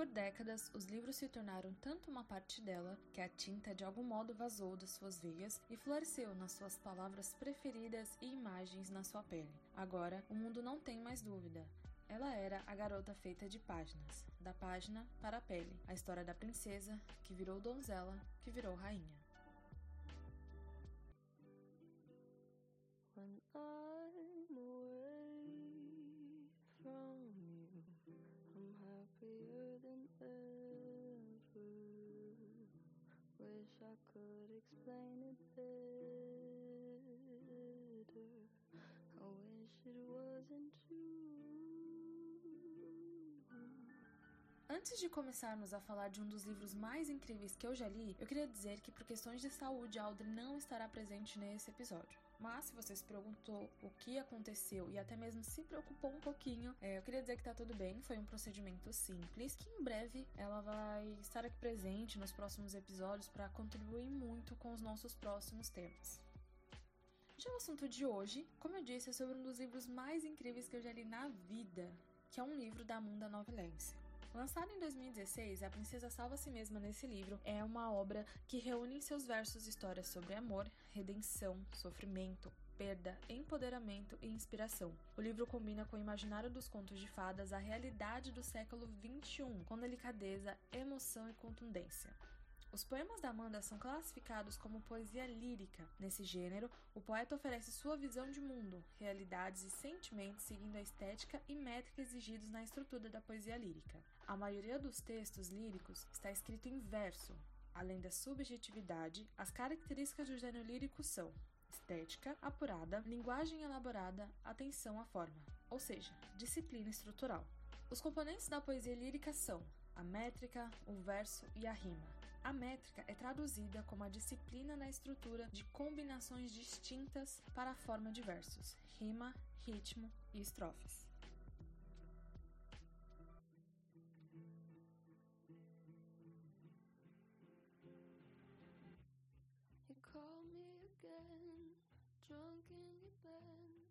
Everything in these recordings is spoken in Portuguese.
Por décadas, os livros se tornaram tanto uma parte dela que a tinta de algum modo vazou das suas veias e floresceu nas suas palavras preferidas e imagens na sua pele. Agora, o mundo não tem mais dúvida. Ela era a garota feita de páginas, da página para a pele, a história da princesa que virou donzela, que virou rainha. When I'm away from you, I'm happier than ever. Wish I could explain it better. I wish it wasn't true. Antes de começarmos a falar de um dos livros mais incríveis que eu já li, eu queria dizer que por questões de saúde, Audrey não estará presente nesse episódio. Mas se você se perguntou o que aconteceu e até mesmo se preocupou um pouquinho, é, eu queria dizer que tá tudo bem, foi um procedimento simples, que em breve ela vai estar aqui presente nos próximos episódios para contribuir muito com os nossos próximos temas. Já o assunto de hoje, como eu disse, é sobre um dos livros mais incríveis que eu já li na vida, que é um livro da Amanda Novelense. Lançado em 2016, A Princesa Salva Si Mesma nesse livro é uma obra que reúne em seus versos histórias sobre amor, redenção, sofrimento, perda, empoderamento e inspiração. O livro combina com o imaginário dos contos de fadas a realidade do século XXI, com delicadeza, emoção e contundência. Os poemas da Amanda são classificados como poesia lírica. Nesse gênero, o poeta oferece sua visão de mundo, realidades e sentimentos seguindo a estética e métrica exigidos na estrutura da poesia lírica. A maioria dos textos líricos está escrito em verso. Além da subjetividade, as características do gênero lírico são estética apurada, linguagem elaborada, atenção à forma, ou seja, disciplina estrutural. Os componentes da poesia lírica são a métrica, o verso e a rima. A métrica é traduzida como a disciplina na estrutura de combinações distintas para a forma de versos, rima, ritmo e estrofes. Drunk in your Benz,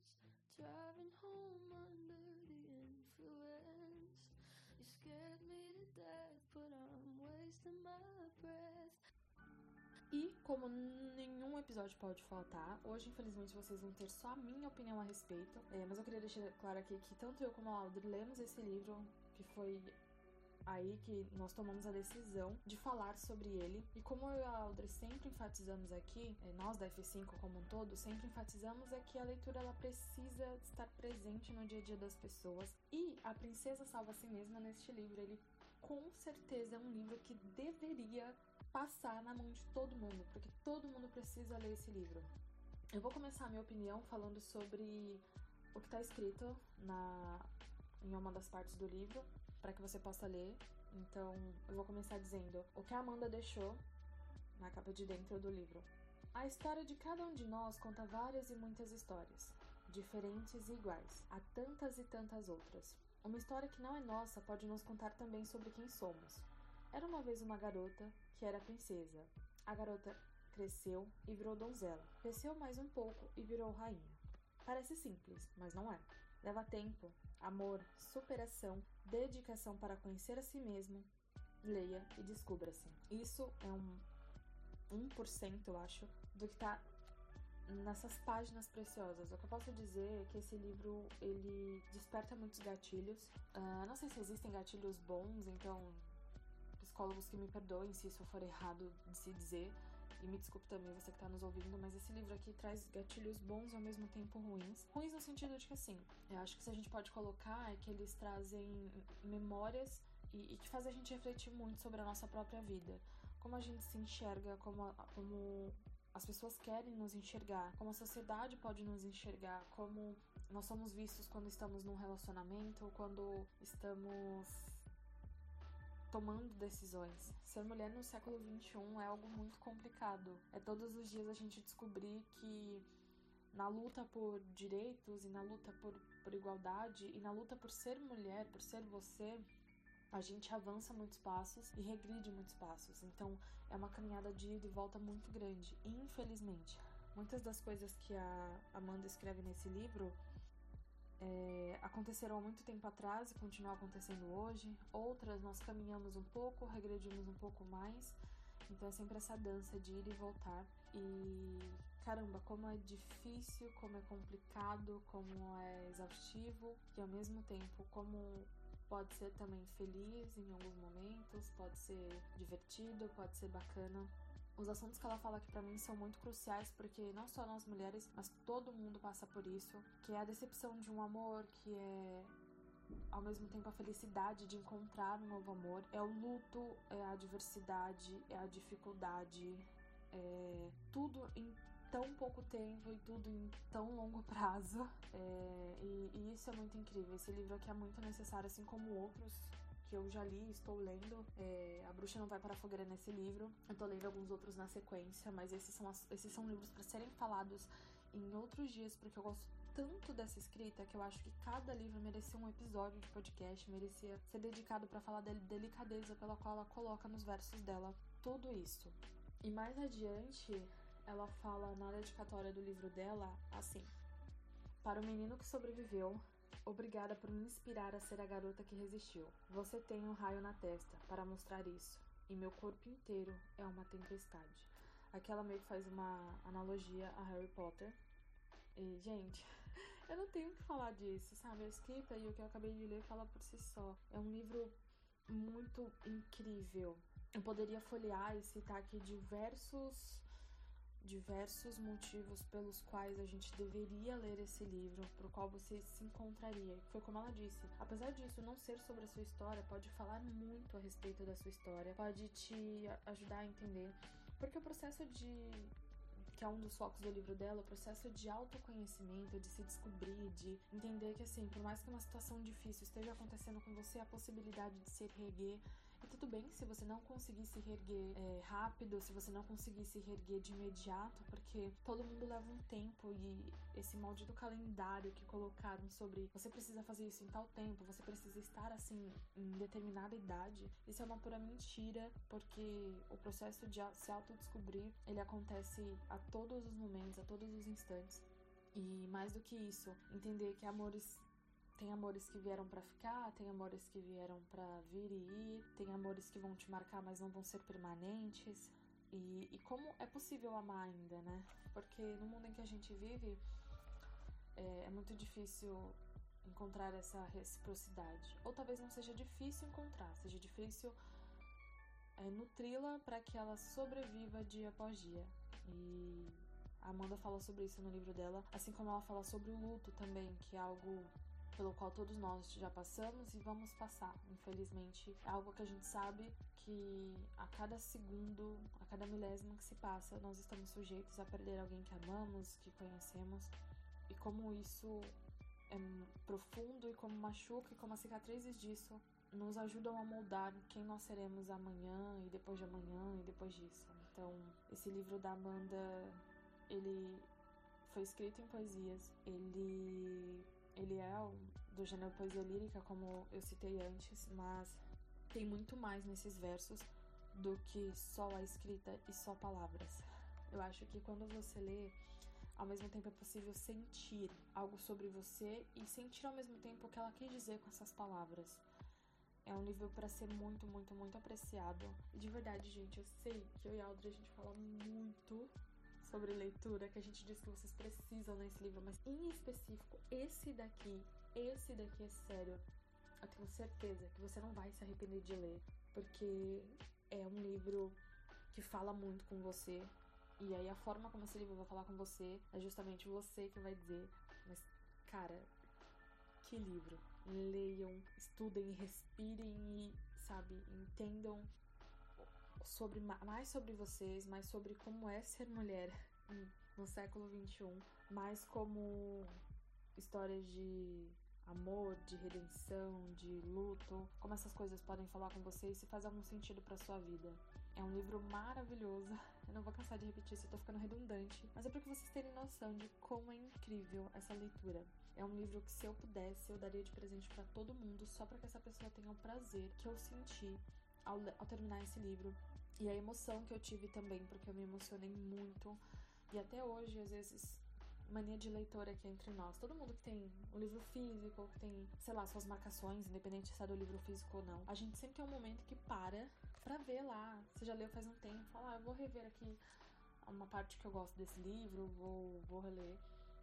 driving home under the influence. You scared me to death, but I'm wasting my como nenhum episódio pode faltar, hoje infelizmente vocês vão ter só a minha opinião a respeito. É, mas eu queria deixar claro aqui que tanto eu como a Audrey lemos esse livro, que foi aí que nós tomamos a decisão de falar sobre ele. E como eu e a Audrey sempre enfatizamos aqui, é, nós da F5 como um todo, sempre enfatizamos é que a leitura ela precisa estar presente no dia a dia das pessoas. E A Princesa Salva a Si Mesma neste livro, ele com certeza é um livro que deveria passar na mão de todo mundo, porque todo mundo precisa ler esse livro. Eu vou começar a minha opinião falando sobre o que está escrito na em uma das partes do livro para que você possa ler. Então, eu vou começar dizendo o que a Amanda deixou na capa de dentro do livro. A história de cada um de nós conta várias e muitas histórias, diferentes e iguais, há tantas e tantas outras. Uma história que não é nossa pode nos contar também sobre quem somos. Era uma vez uma garota que era princesa. A garota cresceu e virou donzela. Cresceu mais um pouco e virou rainha. Parece simples, mas não é. Leva tempo, amor, superação, dedicação para conhecer a si mesmo. Leia e descubra-se. Isso é um 1%, eu acho, do que tá nessas páginas preciosas. O que eu posso dizer é que esse livro ele desperta muitos gatilhos. Uh, não sei se existem gatilhos bons, então psicólogos que me perdoem se isso for errado de se dizer. E me desculpe também você que está nos ouvindo, mas esse livro aqui traz gatilhos bons e ao mesmo tempo ruins. Ruins no sentido de que, assim, eu acho que se a gente pode colocar é que eles trazem memórias e, e que faz a gente refletir muito sobre a nossa própria vida. Como a gente se enxerga, como, como as pessoas querem nos enxergar, como a sociedade pode nos enxergar, como nós somos vistos quando estamos num relacionamento quando estamos tomando decisões. Ser mulher no século XXI é algo muito complicado. É todos os dias a gente descobrir que na luta por direitos e na luta por, por igualdade e na luta por ser mulher, por ser você, a gente avança muitos passos e regride muitos passos. Então é uma caminhada de ida e volta muito grande. Infelizmente, muitas das coisas que a Amanda escreve nesse livro é, aconteceram há muito tempo atrás e continuam acontecendo hoje. Outras nós caminhamos um pouco, regredimos um pouco mais. Então é sempre essa dança de ir e voltar. E caramba, como é difícil, como é complicado, como é exaustivo e ao mesmo tempo como pode ser também feliz em alguns momentos, pode ser divertido, pode ser bacana. Os assuntos que ela fala aqui para mim são muito cruciais porque não só nós mulheres, mas todo mundo passa por isso, que é a decepção de um amor, que é ao mesmo tempo a felicidade de encontrar um novo amor, é o luto, é a adversidade, é a dificuldade, é tão pouco tempo e tudo em tão longo prazo. É, e, e, isso é muito incrível. Esse livro aqui é muito necessário, assim como outros que eu já li, estou lendo. É, a Bruxa Não Vai para a Fogueira nesse livro. Eu tô lendo alguns outros na sequência, mas esses são, as, esses são livros para serem falados em outros dias, porque eu gosto tanto dessa escrita que eu acho que cada livro merecia um episódio de podcast, merecia ser dedicado para falar da delicadeza pela qual ela coloca nos versos dela tudo isso. E mais adiante, ela fala na dedicatória do livro dela assim: Para o menino que sobreviveu, Obrigada por me inspirar a ser a garota que resistiu. Você tem um raio na testa para mostrar isso, e meu corpo inteiro é uma tempestade. Aqui ela meio que faz uma analogia a Harry Potter. E, gente, eu não tenho o que falar disso, sabe? A escrita e o que eu acabei de ler fala por si só. É um livro muito incrível. Eu poderia folhear e citar aqui diversos diversos motivos pelos quais a gente deveria ler esse livro, pro qual você se encontraria. Foi como ela disse, apesar disso não ser sobre a sua história, pode falar muito a respeito da sua história, pode te ajudar a entender, porque o processo de que é um dos focos do livro dela, o processo de autoconhecimento, de se descobrir, de entender que assim, por mais que uma situação difícil esteja acontecendo com você, a possibilidade de se reerguer e tudo bem se você não conseguir se reerguer é, rápido, se você não conseguir se reerguer de imediato, porque todo mundo leva um tempo e esse maldito calendário que colocaram sobre você precisa fazer isso em tal tempo, você precisa estar assim em determinada idade, isso é uma pura mentira, porque o processo de se autodescobrir ele acontece a todos os momentos, a todos os instantes. E mais do que isso, entender que amores tem amores que vieram para ficar, tem amores que vieram para vir e ir, tem amores que vão te marcar, mas não vão ser permanentes. E, e como é possível amar ainda, né? Porque no mundo em que a gente vive, é, é muito difícil encontrar essa reciprocidade. Ou talvez não seja difícil encontrar, seja difícil é, nutri-la para que ela sobreviva dia após dia. E a Amanda fala sobre isso no livro dela, assim como ela fala sobre o luto também, que é algo pelo qual todos nós já passamos e vamos passar. Infelizmente, é algo que a gente sabe que a cada segundo, a cada milésimo que se passa, nós estamos sujeitos a perder alguém que amamos, que conhecemos, e como isso é profundo e como machuca e como as cicatrizes disso nos ajudam a moldar quem nós seremos amanhã e depois de amanhã e depois disso. Então, esse livro da Amanda, ele foi escrito em poesias, ele ele é do gênero poesia lírica, como eu citei antes, mas tem muito mais nesses versos do que só a escrita e só palavras. Eu acho que quando você lê, ao mesmo tempo é possível sentir algo sobre você e sentir ao mesmo tempo o que ela quis dizer com essas palavras. É um livro para ser muito, muito, muito apreciado. E de verdade, gente, eu sei que eu e a Audrey a gente fala muito sobre leitura que a gente diz que vocês precisam nesse livro, mas em específico, esse daqui, esse daqui é sério. Eu tenho certeza que você não vai se arrepender de ler, porque é um livro que fala muito com você. E aí a forma como esse livro vai falar com você é justamente você que vai dizer, mas cara, que livro. Leiam, estudem, respirem e, sabe, entendam sobre mais sobre vocês, mais sobre como é ser mulher no século 21, mais como histórias de amor, de redenção, de luto, como essas coisas podem falar com vocês se faz algum sentido para sua vida. É um livro maravilhoso. Eu não vou cansar de repetir isso, eu tô ficando redundante. Mas é pra que vocês terem noção de como é incrível essa leitura. É um livro que, se eu pudesse, eu daria de presente para todo mundo, só para que essa pessoa tenha o prazer que eu senti ao, ao terminar esse livro. E a emoção que eu tive também, porque eu me emocionei muito. E até hoje, às vezes, mania de leitora aqui entre nós. Todo mundo que tem um livro físico, que tem, sei lá, suas marcações, independente se é do livro físico ou não, a gente sempre tem um momento que para pra ver lá. Você já leu faz um tempo, fala, ah, eu vou rever aqui uma parte que eu gosto desse livro, vou, vou reler.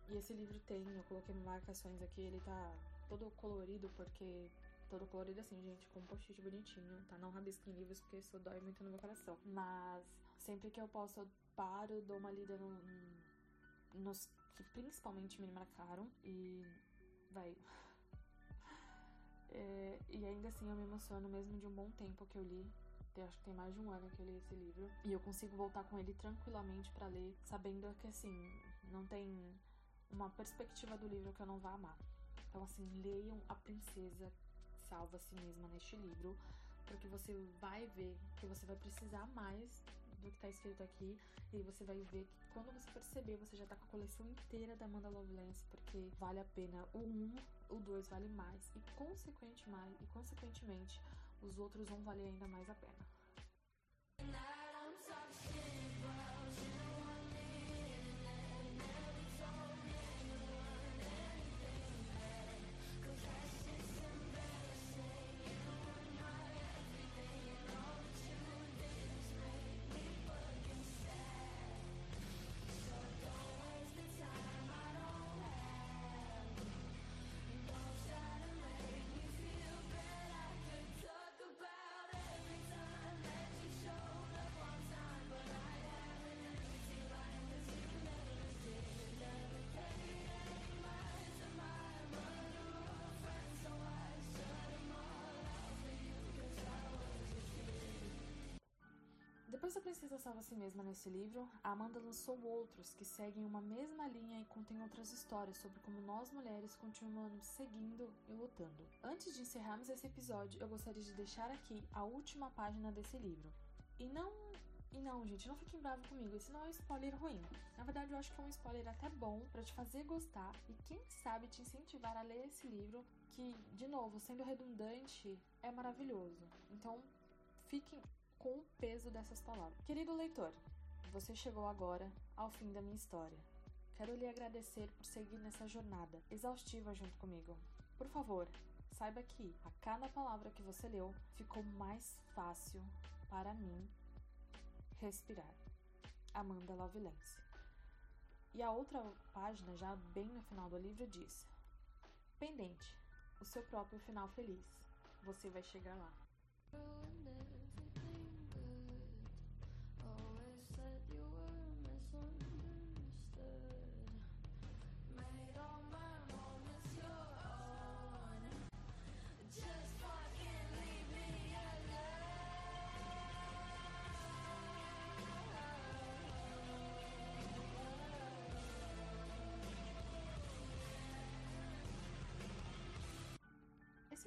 E esse livro tem, eu coloquei marcações aqui, ele tá todo colorido, porque. Todo colorido assim, gente, com um post-it bonitinho, tá? Não rabisco em livros, porque isso dói muito no meu coração. Mas sempre que eu posso, eu paro, dou uma lida no, nos que principalmente me marcaram e vai. É, e ainda assim eu me emociono mesmo de um bom tempo que eu li. Eu acho que tem mais de um ano que eu li esse livro. E eu consigo voltar com ele tranquilamente para ler, sabendo que assim, não tem uma perspectiva do livro que eu não vá amar. Então, assim, leiam A Princesa Salva a Si Mesma neste livro, porque você vai ver que você vai precisar mais do que tá escrito aqui. E você vai ver que quando você perceber, você já tá com a coleção inteira da Amanda Lovelace, porque vale a pena. O 1, o 2 vale mais. E mais, e consequentemente, os outros vão valer ainda mais a pena. Depois da Princesa Salva Si Mesma nesse livro, a Amanda lançou outros que seguem uma mesma linha e contêm outras histórias sobre como nós mulheres continuamos seguindo e lutando. Antes de encerrarmos esse episódio, eu gostaria de deixar aqui a última página desse livro. E não. E não, gente, não fiquem bravos comigo, esse não é um spoiler ruim. Na verdade, eu acho que é um spoiler até bom para te fazer gostar e quem sabe te incentivar a ler esse livro, que, de novo, sendo redundante, é maravilhoso. Então, fiquem com o peso dessas palavras. Querido leitor, você chegou agora ao fim da minha história. Quero lhe agradecer por seguir nessa jornada exaustiva junto comigo. Por favor, saiba que a cada palavra que você leu ficou mais fácil para mim respirar. Amanda Lovelace. E a outra página, já bem no final do livro, diz: Pendente, o seu próprio final feliz. Você vai chegar lá.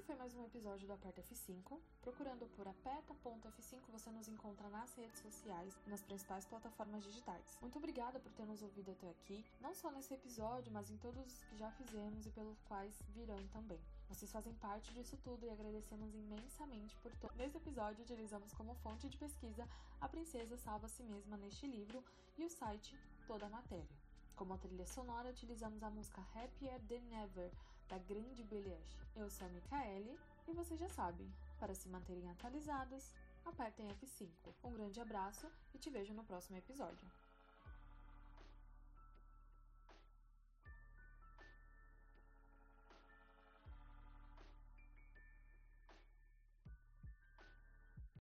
Foi mais um episódio do Aperta F5. Procurando por aperta.f5 você nos encontra nas redes sociais e nas principais plataformas digitais. Muito obrigada por ter nos ouvido até aqui, não só nesse episódio, mas em todos os que já fizemos e pelos quais virão também. Vocês fazem parte disso tudo e agradecemos imensamente por todo. Nesse episódio, utilizamos como fonte de pesquisa a princesa salva si mesma neste livro e o site Toda a Matéria. Como trilha sonora, utilizamos a música Happier Than Ever da grande Billie Eu sou a Micaele e vocês já sabem, para se manterem atualizadas, apertem F5. Um grande abraço e te vejo no próximo episódio.